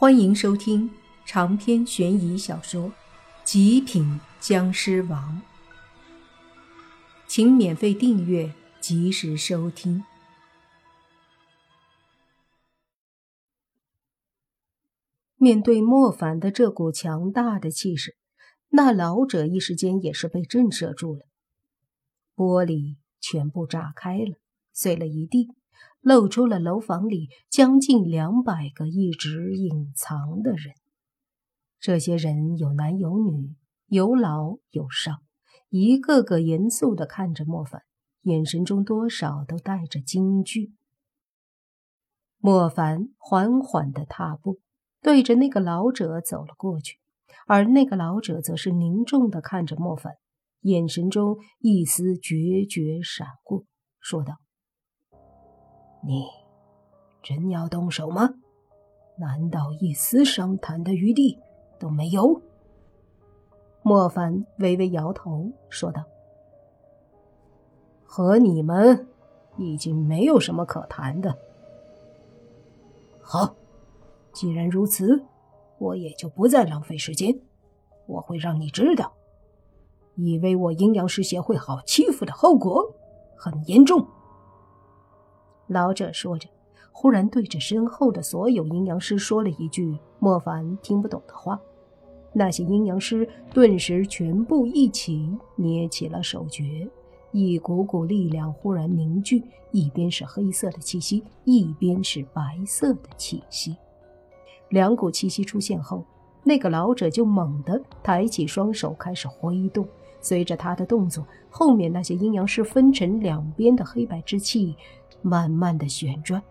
欢迎收听长篇悬疑小说《极品僵尸王》，请免费订阅，及时收听。面对莫凡的这股强大的气势，那老者一时间也是被震慑住了，玻璃全部炸开了，碎了一地。露出了楼房里将近两百个一直隐藏的人。这些人有男有女，有老有少，一个个严肃地看着莫凡，眼神中多少都带着惊惧。莫凡缓缓地踏步，对着那个老者走了过去，而那个老者则是凝重地看着莫凡，眼神中一丝决绝闪过，说道。你真要动手吗？难道一丝商谈的余地都没有？莫凡微微摇头，说道：“和你们已经没有什么可谈的。好，既然如此，我也就不再浪费时间。我会让你知道，以为我阴阳师协会好欺负的后果很严重。”老者说着，忽然对着身后的所有阴阳师说了一句莫凡听不懂的话。那些阴阳师顿时全部一起捏起了手诀，一股股力量忽然凝聚，一边是黑色的气息，一边是白色的气息。两股气息出现后，那个老者就猛地抬起双手开始挥动。随着他的动作，后面那些阴阳师分成两边的黑白之气。慢慢的旋转，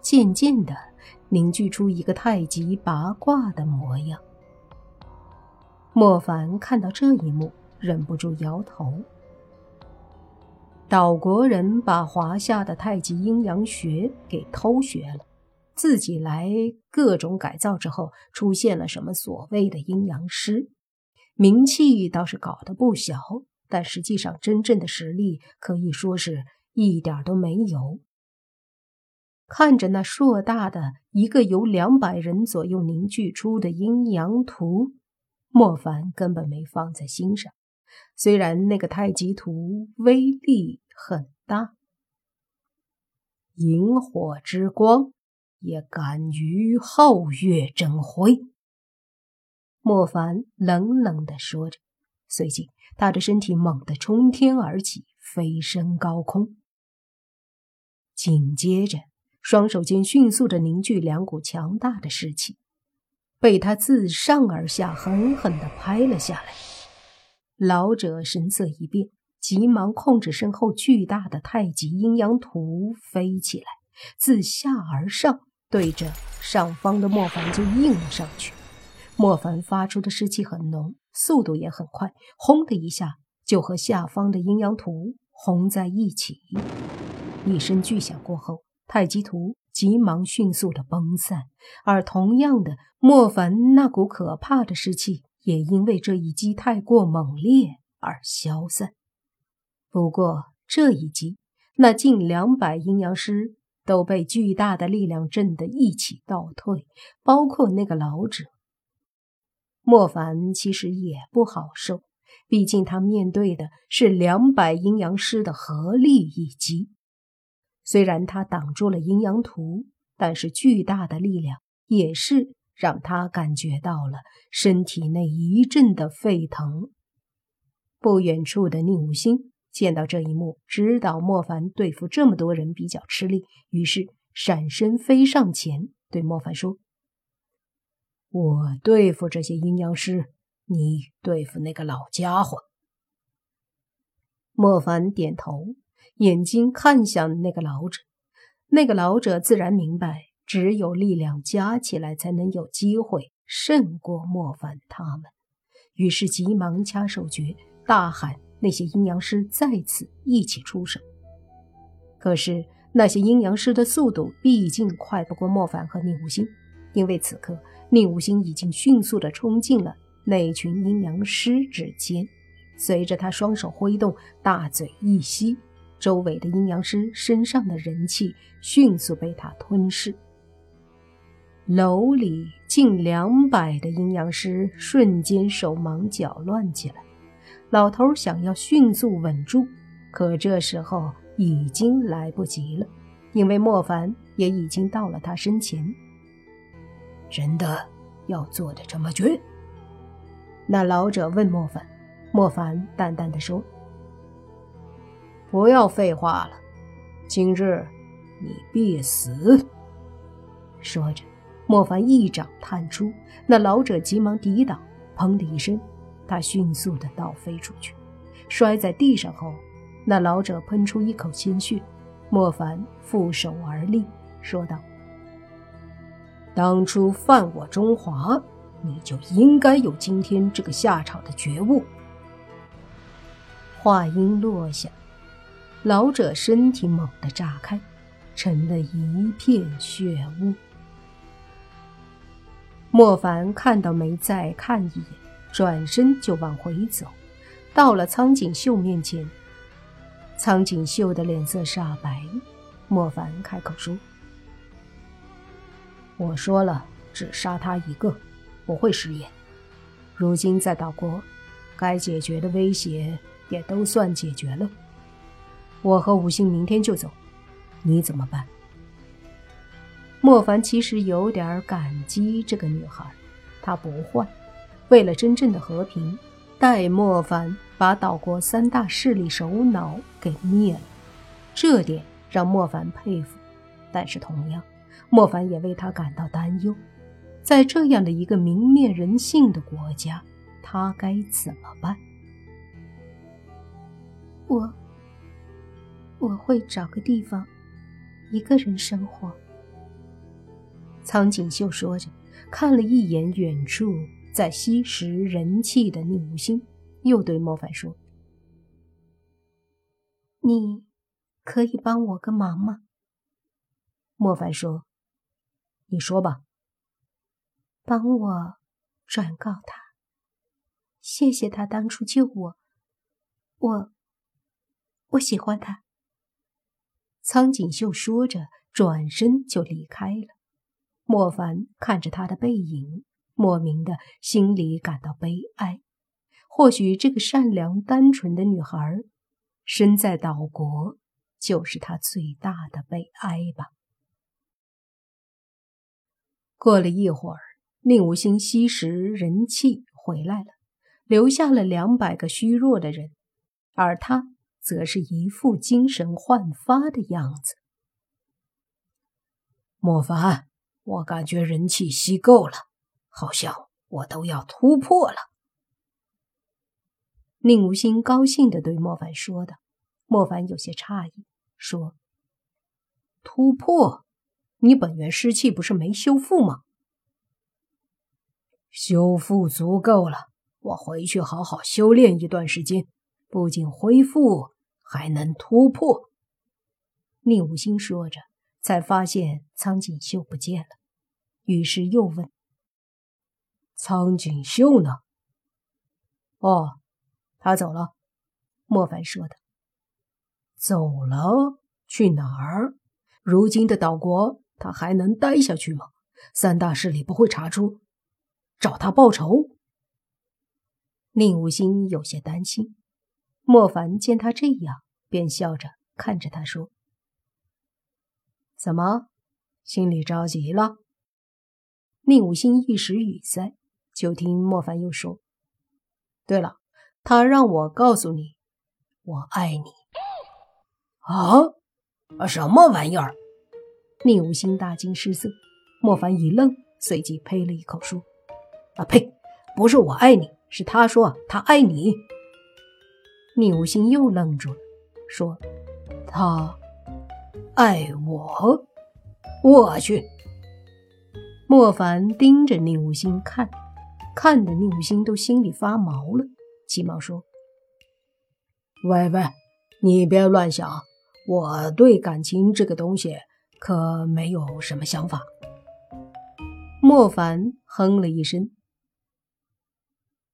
渐渐的凝聚出一个太极八卦的模样。莫凡看到这一幕，忍不住摇头。岛国人把华夏的太极阴阳学给偷学了，自己来各种改造之后，出现了什么所谓的阴阳师，名气倒是搞得不小，但实际上真正的实力可以说是。一点都没有。看着那硕大的一个由两百人左右凝聚出的阴阳图，莫凡根本没放在心上。虽然那个太极图威力很大，萤火之光也敢于皓月争辉。莫凡冷冷地说着，随即他的身体猛地冲天而起，飞升高空。紧接着，双手间迅速的凝聚两股强大的势气，被他自上而下狠狠的拍了下来。老者神色一变，急忙控制身后巨大的太极阴阳图飞起来，自下而上对着上方的莫凡就应了上去。莫凡发出的势气很浓，速度也很快，轰的一下就和下方的阴阳图轰在一起。一声巨响过后，太极图急忙迅速的崩散，而同样的，莫凡那股可怕的尸气也因为这一击太过猛烈而消散。不过这一击，那近两百阴阳师都被巨大的力量震得一起倒退，包括那个老者。莫凡其实也不好受，毕竟他面对的是两百阴阳师的合力一击。虽然他挡住了阴阳图，但是巨大的力量也是让他感觉到了身体内一阵的沸腾。不远处的宁武星见到这一幕，知道莫凡对付这么多人比较吃力，于是闪身飞上前，对莫凡说：“我对付这些阴阳师，你对付那个老家伙。”莫凡点头。眼睛看向那个老者，那个老者自然明白，只有力量加起来，才能有机会胜过莫凡他们。于是急忙掐手诀，大喊那些阴阳师再次一起出手。可是那些阴阳师的速度毕竟快不过莫凡和宁无心，因为此刻宁无心已经迅速地冲进了那群阴阳师之间，随着他双手挥动，大嘴一吸。周围的阴阳师身上的人气迅速被他吞噬，楼里近两百的阴阳师瞬间手忙脚乱起来。老头想要迅速稳住，可这时候已经来不及了，因为莫凡也已经到了他身前。真的要做的这么绝？那老者问莫凡。莫凡淡淡的说：“不要废话了，今日你必死。”说着。莫凡一掌探出，那老者急忙抵挡，砰的一声，他迅速的倒飞出去，摔在地上后，那老者喷出一口鲜血。莫凡负手而立，说道：“当初犯我中华，你就应该有今天这个下场的觉悟。”话音落下，老者身体猛地炸开，成了一片血雾。莫凡看到没再看一眼，转身就往回走。到了苍井秀面前，苍井秀的脸色煞白。莫凡开口说：“我说了，只杀他一个，不会食言。如今在岛国，该解决的威胁也都算解决了。我和五星明天就走，你怎么办？”莫凡其实有点感激这个女孩，她不坏。为了真正的和平，待莫凡把岛国三大势力首脑给灭了，这点让莫凡佩服。但是同样，莫凡也为他感到担忧。在这样的一个泯灭人性的国家，他该怎么办？我我会找个地方，一个人生活。苍井秀说着，看了一眼远处在吸食人气的宁无心，又对莫凡说：“你可以帮我个忙吗？”莫凡说：“你说吧。”帮我转告他，谢谢他当初救我，我我喜欢他。苍井秀说着，转身就离开了。莫凡看着她的背影，莫名的心里感到悲哀。或许这个善良单纯的女孩，身在岛国，就是她最大的悲哀吧。过了一会儿，宁无心吸食人气回来了，留下了两百个虚弱的人，而他则是一副精神焕发的样子。莫凡。我感觉人气吸够了，好像我都要突破了。宁无心高兴的对莫凡说道。莫凡有些诧异，说：“突破？你本源尸气不是没修复吗？修复足够了，我回去好好修炼一段时间，不仅恢复，还能突破。”宁无心说着，才发现苍井秀不见了。于是又问：“苍井秀呢？”“哦，他走了。”莫凡说的。“走了？去哪儿？如今的岛国，他还能待下去吗？三大势力不会查出，找他报仇？”宁无心有些担心。莫凡见他这样，便笑着看着他说：“怎么，心里着急了？”宁武星一时语塞，就听莫凡又说：“对了，他让我告诉你，我爱你。”啊，什么玩意儿？宁武星大惊失色。莫凡一愣，随即呸了一口说：“啊呸！不是我爱你，是他说他爱你。”宁武星又愣住了，说：“他爱我？我去！”莫凡盯着宁无心看，看得宁无心都心里发毛了，急忙说：“喂喂，你别乱想，我对感情这个东西可没有什么想法。”莫凡哼了一声：“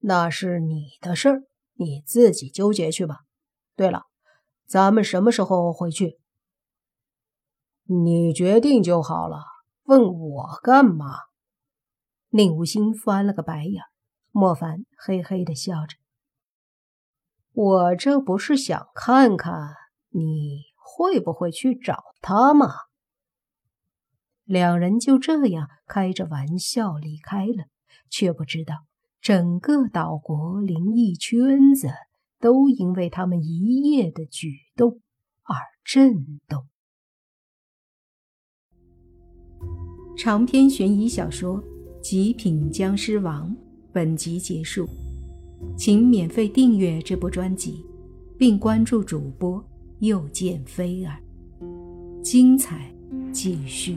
那是你的事儿，你自己纠结去吧。对了，咱们什么时候回去？你决定就好了。”问我干嘛？宁无心翻了个白眼，莫凡嘿嘿的笑着：“我这不是想看看你会不会去找他吗？”两人就这样开着玩笑离开了，却不知道整个岛国灵异圈子都因为他们一夜的举动而震动。长篇悬疑小说《极品僵尸王》本集结束，请免费订阅这部专辑，并关注主播又见菲儿，精彩继续。